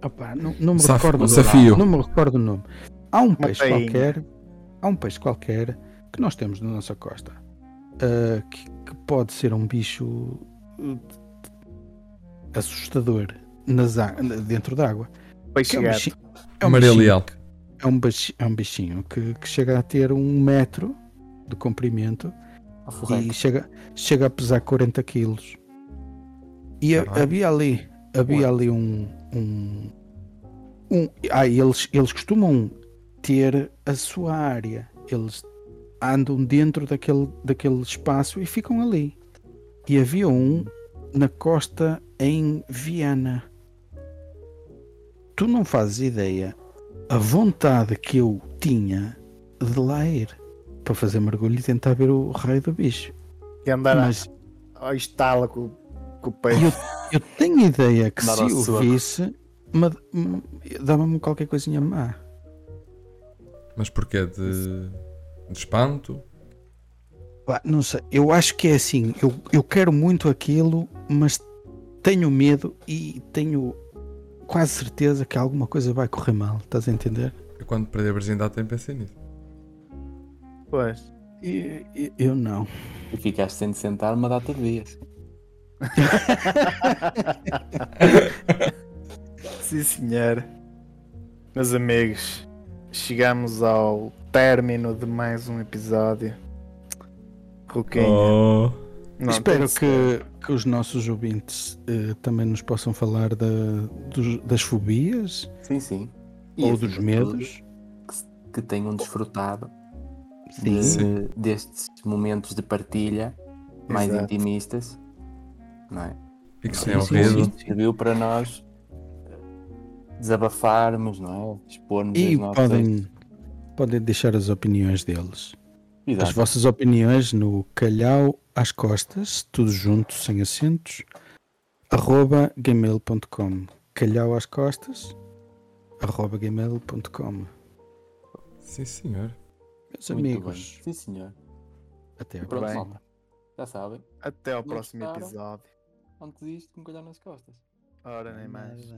Opá, não, não me Saf- recordo um o nome. safio. Não me recordo o nome. Há um peixe qualquer. Há um peixe qualquer que nós temos na nossa costa. ah, que, que pode ser um bicho uh, assustador nas, dentro d'água. Peixe é um gato. bichinho- é um Maria bichinho Leal. É um, baixi- é um bichinho que, que chega a ter um metro de comprimento e chega, chega a pesar 40 quilos. E a- havia ali, havia ali um, um, um- ah, eles, eles costumam ter a sua área. Eles andam dentro daquele, daquele espaço e ficam ali. E havia um na costa em Viana. Tu não fazes ideia a vontade que eu tinha de lá ir para fazer mergulho e tentar ver o raio do bicho. E andar Mas ao estala com, com o peixe. eu, eu tenho ideia que se o visse, dava-me qualquer coisinha má. Mas porquê? De, de espanto? Não sei, eu acho que é assim. Eu, eu quero muito aquilo, mas tenho medo e tenho quase certeza que alguma coisa vai correr mal. Estás a entender? Eu quando perdi a virgindade também pensei nisso. Pois. E- e- eu não. E ficaste sem te sentar uma data de dias. *laughs* Sim, senhor. Meus amigos, chegamos ao término de mais um episódio. Ruquinha. Oh. Não, Espero que, que os nossos ouvintes eh, também nos possam falar da- dos- das fobias Sim, sim. ou dos medos. tudo, Que tenham desfrutado Sim. de- Sim. destes momentos de partilha mais Exato. intimistas. Não é? E que rido. Isto serviu para nós eh, desabafarmos, não é? Expormos E as nossas. podem, podem deixar as opiniões deles. As Exato. vossas opiniões no calhau às costas, tudo junto, sem acentos, arroba gmail.com. Calhau às costas, arroba gmail.com. Sim, senhor. Meus Muito amigos, bem. Sim, senhor. até E agora. pronto, malta. Já sabem. Até ao Não próximo gostaram? episódio. Antes disto, com calhar nas costas. Ora, nem mais.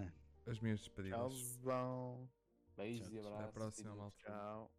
As minhas despedidas. Tchauzão. Beijos e Tchau, tchau. abraços. Até à próxima, e malta. Tchau.